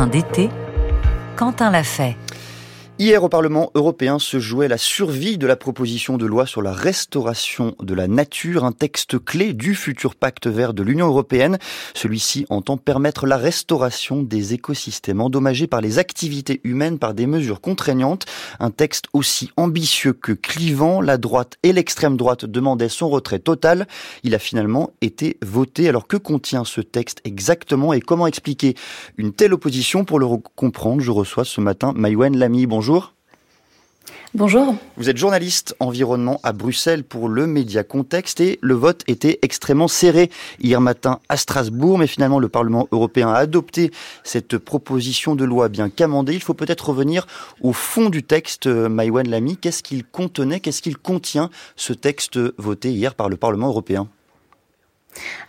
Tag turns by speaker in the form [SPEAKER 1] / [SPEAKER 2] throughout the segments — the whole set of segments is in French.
[SPEAKER 1] matin d'été, Quentin l'a fait.
[SPEAKER 2] Hier au Parlement européen se jouait la survie de la proposition de loi sur la restauration de la nature, un texte clé du futur pacte vert de l'Union européenne. Celui-ci entend permettre la restauration des écosystèmes endommagés par les activités humaines par des mesures contraignantes. Un texte aussi ambitieux que clivant, la droite et l'extrême droite demandaient son retrait total. Il a finalement été voté. Alors que contient ce texte exactement et comment expliquer une telle opposition? Pour le comprendre, je reçois ce matin Maïwen Lamy. Bonjour.
[SPEAKER 3] Bonjour.
[SPEAKER 2] Vous êtes journaliste environnement à Bruxelles pour le Média Contexte et le vote était extrêmement serré hier matin à Strasbourg, mais finalement le Parlement européen a adopté cette proposition de loi bien qu'amendée. Il faut peut-être revenir au fond du texte, Maïwan Lamy. Qu'est-ce qu'il contenait, qu'est-ce qu'il contient, ce texte voté hier par le Parlement européen?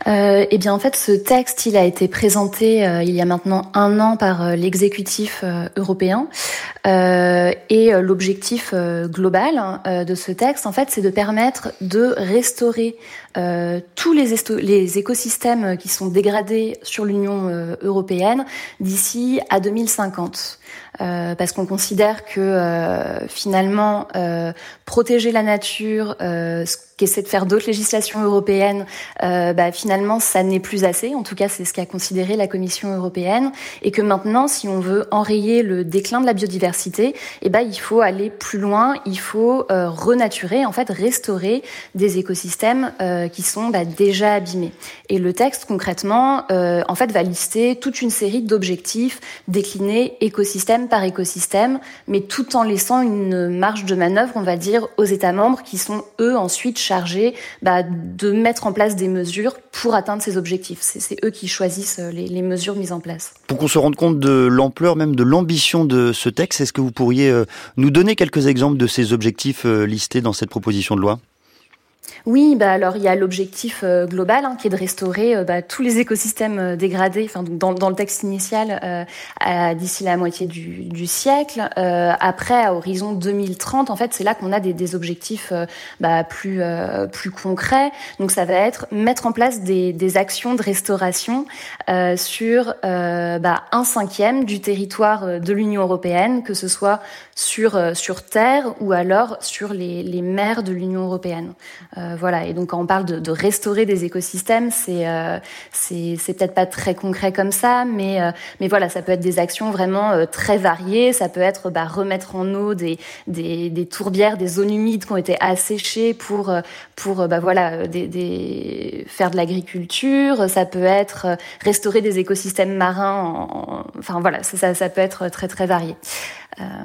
[SPEAKER 3] Euh, eh bien, en fait, ce texte, il a été présenté euh, il y a maintenant un an par euh, l'exécutif euh, européen. et l'objectif global hein, de ce texte, en fait, c'est de permettre de restaurer tous les, écosystèmes qui sont dégradés sur l'Union européenne d'ici à 2050. Euh, parce qu'on considère que euh, finalement euh, protéger la nature, ce qu'essaie de faire d'autres législations européennes, bah, finalement ça n'est plus assez. En tout cas, c'est ce qu'a considéré la Commission européenne, et que maintenant, si on veut enrayer le déclin de la biodiversité, eh ben il faut aller plus loin. Il faut renaturer, en fait, restaurer des écosystèmes qui sont bah, déjà abîmés. Et le texte concrètement, en fait, va lister toute une série d'objectifs déclinés écosystème par écosystème, mais tout en laissant une marge de manœuvre, on va dire, aux États membres qui sont eux ensuite chargés bah, de mettre en place des mesures pour atteindre ces objectifs. C'est eux qui choisissent euh, les, les, mesures mises en place.
[SPEAKER 2] Pour qu'on se rende compte de l'ampleur, même de l'ambition de ce texte, est-ce que vous pourriez euh, nous donner quelques exemples de ces objectifs euh, listés dans cette proposition de loi?
[SPEAKER 3] Oui, bah alors il y a l'objectif euh, global hein, qui est de restaurer euh, bah, tous les écosystèmes euh, dégradés, enfin dans, le texte initial d'ici la moitié du, siècle. après, à horizon 2030, en fait, c'est là qu'on a des, objectifs bah, plus concrets. Donc ça va être mettre en place des, actions de restauration sur bah, un cinquième du territoire de l'Union européenne, que ce soit sur terre ou alors sur les, mers de l'Union européenne. Voilà. Et donc quand on parle de, restaurer des écosystèmes, c'est euh, c'est peut-être pas très concret comme ça, mais euh, mais voilà, ça peut être des actions vraiment très variées. Ça peut être bah, remettre en eau des, des, des tourbières, des zones humides qui ont été asséchées pour pour bah voilà des, des faire de l'agriculture. Ça peut être restaurer des écosystèmes marins. enfin voilà, ça, ça peut être très très varié.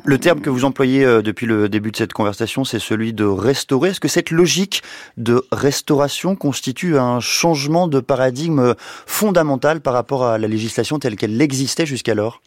[SPEAKER 2] Le terme que vous employez depuis le début de cette conversation, c'est celui de restaurer. Est-ce que cette logique de restauration constitue un changement de paradigme fondamental par rapport à la législation telle qu'elle existait jusqu'alors?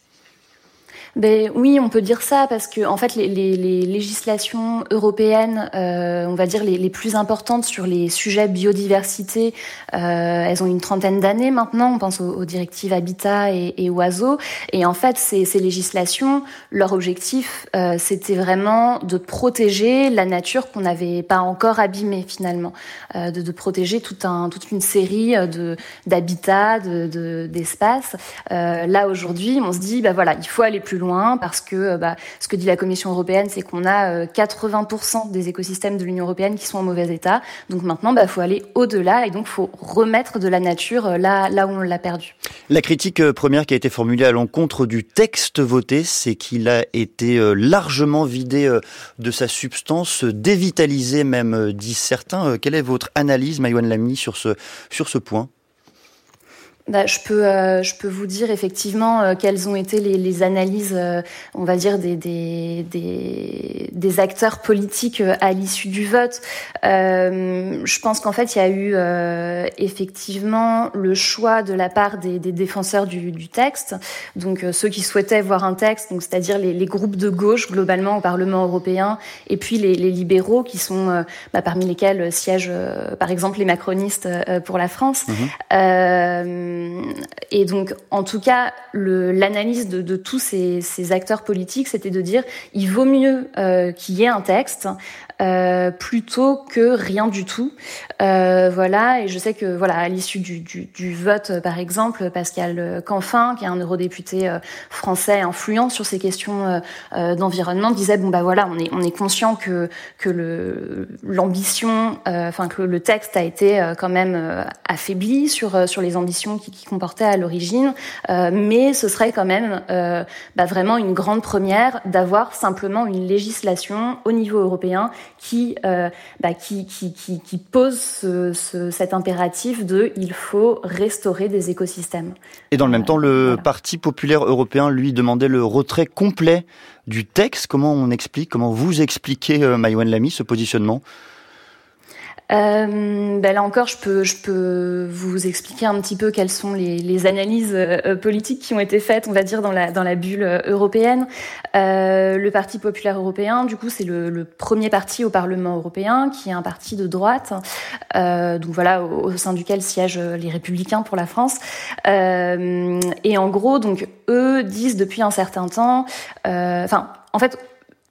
[SPEAKER 3] Ben, oui, on peut dire ça parce que en fait, les, les, les législations européennes, euh, on va dire les, les, plus importantes sur les sujets biodiversité, euh, elles ont une trentaine d'années maintenant. On pense aux, aux directives Habitat et, et, Oiseaux. Et en fait, ces, ces législations, leur objectif, euh, c'était vraiment de protéger la nature qu'on n'avait pas encore abîmée finalement, euh, de, de, protéger tout un, toute une série de d'habitats, d'espaces. De, euh, là aujourd'hui, on se dit, bah voilà, il faut aller plus loin parce que euh, bah, ce que dit la Commission européenne, c'est qu'on a 80% euh, des écosystèmes de l'Union européenne qui sont en mauvais état. Donc maintenant, il bah, faut aller au-delà et donc faut remettre de la nature euh, là, où on l'a perdu.
[SPEAKER 2] La critique première qui a été formulée à l'encontre du texte voté, c'est qu'il a été largement vidé de sa substance, dévitalisé même, disent certains. Quelle est votre analyse, Maïwan Lamy, sur ce, sur ce point?
[SPEAKER 3] Bah, je peux, euh, je peux vous dire effectivement euh, quelles ont été les, les analyses, euh, on va dire des des, des, des acteurs politiques à l'issue du vote. je pense qu'en fait il y a eu effectivement le choix de la part des, des défenseurs du, du, texte, donc ceux qui souhaitaient voir un texte, donc c'est-à-dire les, les, groupes de gauche globalement au Parlement européen, et puis les, les libéraux qui sont bah, parmi lesquels siègent par exemple les macronistes pour la France. Mmh. Euh, et donc, en tout cas, l'analyse de, tous ces, acteurs politiques, c'était de dire il vaut mieux euh, qu'il y ait un texte euh, plutôt que rien du tout. Voilà, et je sais que voilà, à l'issue du, vote, par exemple, Pascal Canfin, qui est un eurodéputé français influent sur ces questions d'environnement, disait bon bah voilà, on est on conscient que l'ambition, enfin que le texte a été quand même affaibli sur sur les ambitions qui, qui comportait à l'origine, mais ce serait quand même bah, vraiment une grande première d'avoir simplement une législation au niveau européen qui, euh, bah, qui, qui, qui, qui, pose ce, ce, cet impératif de il faut restaurer des écosystèmes.
[SPEAKER 2] Et dans le même temps, le voilà. Parti populaire européen, lui, demandait le retrait complet du texte. Comment on explique, comment vous expliquez, euh, Maïwan Lamy, ce positionnement?
[SPEAKER 3] Euh, ben là encore, je peux, je peux vous expliquer un petit peu quelles sont les, les analyses euh, politiques qui ont été faites, on va dire, dans la, dans la bulle euh, européenne. Euh, le Parti populaire européen, du coup, c'est le, le, premier parti au Parlement européen, qui est un parti de droite, euh, donc voilà, au, au, sein duquel siègent les Républicains pour la France. Et en gros, donc eux disent depuis un certain temps, enfin, en fait,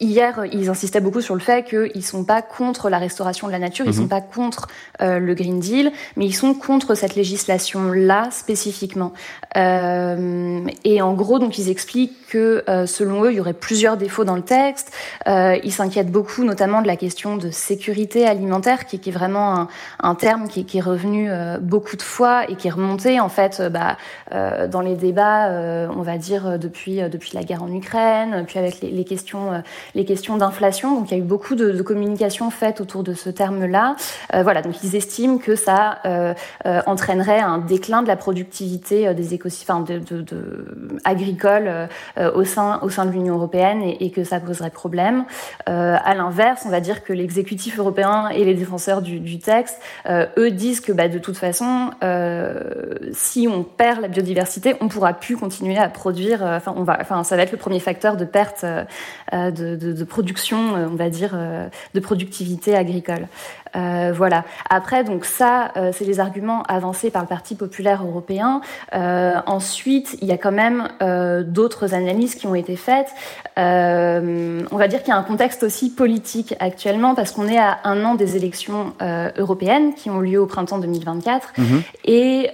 [SPEAKER 3] Hier, ils insistaient beaucoup sur le fait qu'ils sont pas contre la restauration de la nature, ils mmh. sont pas contre euh, le Green Deal, mais ils sont contre cette législation-là spécifiquement. Euh, et en gros, donc ils expliquent que euh, selon eux, il y aurait plusieurs défauts dans le texte. Euh, ils s'inquiètent beaucoup, notamment de la question de sécurité alimentaire, qui, qui est vraiment un, un terme qui, qui, est revenu euh, beaucoup de fois et qui est remonté en fait bah, dans les débats, on va dire depuis depuis la guerre en Ukraine, puis avec les, les questions les questions d'inflation. Donc il y a eu beaucoup de, de communication faite autour de ce terme-là. Euh, voilà, donc ils estiment que ça euh, euh, entraînerait un déclin de la productivité des écosystèmes agricoles au sein au sein de l'Union européenne et, que ça poserait problème. à l'inverse, on va dire que l'exécutif européen et les défenseurs du, du texte, eux disent que bah, de toute façon, si on perd la biodiversité, on pourra plus continuer à produire. Enfin, on va, enfin, ça va être le premier facteur de perte de, de, de, production, euh, on va dire, euh, de productivité agricole. Euh, voilà. Après, donc ça, euh, c'est les arguments avancés par le Parti populaire européen. Euh, ensuite, il y a quand même d'autres analyses qui ont été faites. on va dire qu'il y a un contexte aussi politique actuellement parce qu'on est à un an des élections européennes qui ont lieu au printemps 2024 mmh. et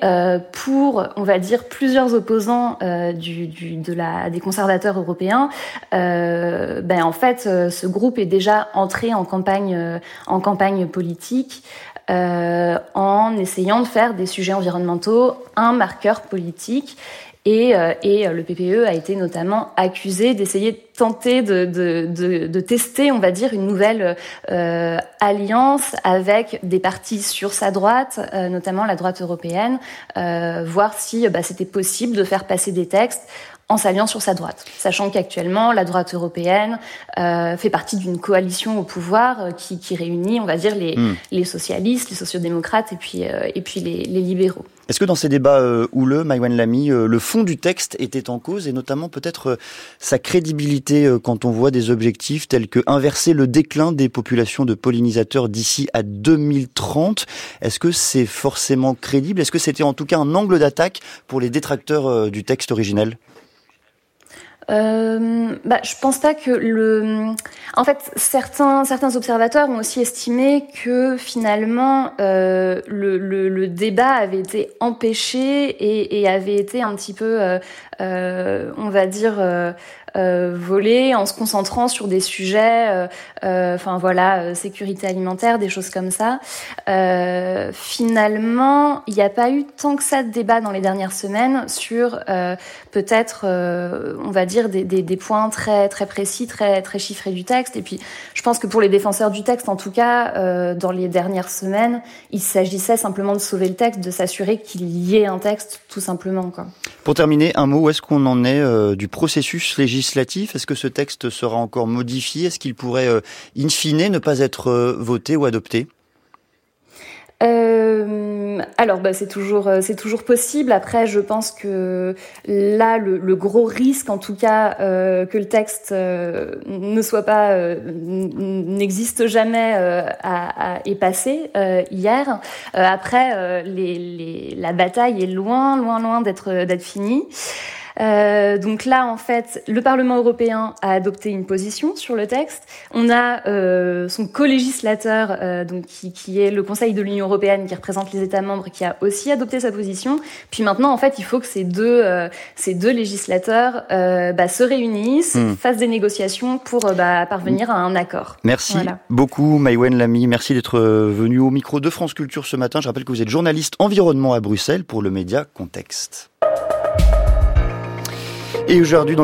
[SPEAKER 3] pour, on va dire, plusieurs opposants du, du, de la, des conservateurs européens, ben en fait, ce groupe est déjà entré en campagne en campagne politique euh, en essayant de faire des sujets environnementaux un marqueur politique. Et, euh, le PPE a été notamment accusé d'essayer de tenter de, tester, on va dire, une nouvelle euh, alliance avec des partis sur sa droite, euh, notamment la droite européenne, euh, voir si bah, c'était possible de faire passer des textes en s'alliant sur sa droite, sachant qu'actuellement la droite européenne euh, fait partie d'une coalition au pouvoir euh, qui, qui, réunit, on va dire, les, mmh. les socialistes, les sociodémocrates et puis, euh, et puis les, les libéraux.
[SPEAKER 2] Est-ce que dans ces débats houleux, Maïwan Lamy, le fond du texte était en cause et notamment peut-être sa crédibilité quand on voit des objectifs tels que inverser le déclin des populations de pollinisateurs d'ici à 2030 Est-ce que c'est forcément crédible? Est-ce que c'était en tout cas un angle d'attaque pour les détracteurs du texte originel?
[SPEAKER 3] Euh, bah, je pense pas que le. En fait, certains certains observateurs ont aussi estimé que finalement euh, le, le, le, débat avait été empêché et, et, avait été un petit peu, euh, euh on va dire, euh, voler en se concentrant sur des sujets, euh, euh, enfin voilà, sécurité alimentaire, des choses comme ça. finalement, il n'y a pas eu tant que ça de débat dans les dernières semaines sur peut-être, on va dire, des, des, des, points très très précis, très très chiffrés du texte. Et puis, je pense que pour les défenseurs du texte, en tout cas, dans les dernières semaines, il s'agissait simplement de sauver le texte, de s'assurer qu'il y ait un texte, tout simplement. Quoi.
[SPEAKER 2] Pour terminer, un mot, où est-ce qu'on en est euh, du processus législatif? Est-ce que ce texte sera encore modifié? Est-ce qu'il pourrait, euh, in fine, ne pas être euh, voté ou adopté?
[SPEAKER 3] Alors, bah, c'est toujours, c'est toujours possible. Après, je pense que là, le, gros risque, en tout cas, euh, que le texte euh, ne soit pas, n'existe jamais, à, est passé hier. après, la bataille est loin, loin, loin d'être, d'être finie. Euh, donc là, en fait, le Parlement européen a adopté une position sur le texte. On a euh, son co-législateur, euh, donc qui, qui, est le Conseil de l'Union européenne, qui représente les États membres, qui a aussi adopté sa position. Puis maintenant, en fait, il faut que ces deux, euh, ces deux législateurs euh, bah, se réunissent, hmm. fassent des négociations pour bah, parvenir à un accord.
[SPEAKER 2] Merci beaucoup, Maïwen Lamy. Merci d'être venu au micro de France Culture ce matin. Je rappelle que vous êtes journaliste environnement à Bruxelles pour le média Contexte. Et aujourd'hui,